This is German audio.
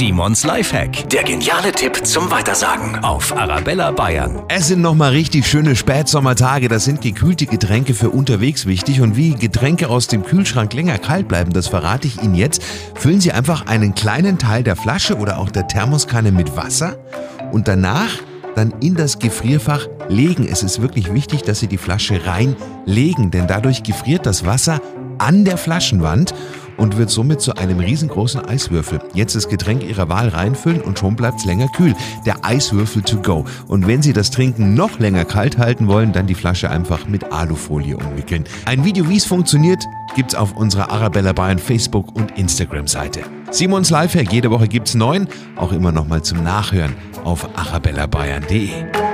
Simons Lifehack. Der geniale Tipp zum Weitersagen auf Arabella Bayern. Es sind nochmal richtig schöne Spätsommertage. Da sind gekühlte Getränke für unterwegs wichtig. Und wie Getränke aus dem Kühlschrank länger kalt bleiben, das verrate ich Ihnen jetzt. Füllen Sie einfach einen kleinen Teil der Flasche oder auch der Thermoskanne mit Wasser und danach dann in das Gefrierfach legen. Es ist wirklich wichtig, dass Sie die Flasche reinlegen, denn dadurch gefriert das Wasser an der Flaschenwand und wird somit zu einem riesengroßen Eiswürfel. Jetzt das Getränk Ihrer Wahl reinfüllen und schon bleibt es länger kühl. Der Eiswürfel to go. Und wenn Sie das Trinken noch länger kalt halten wollen, dann die Flasche einfach mit Alufolie umwickeln. Ein Video, wie es funktioniert, gibt's auf unserer Arabella Bayern Facebook und Instagram Seite. Simons Lifehack, jede Woche gibt's neun, auch immer noch mal zum Nachhören auf arabellabayern.de.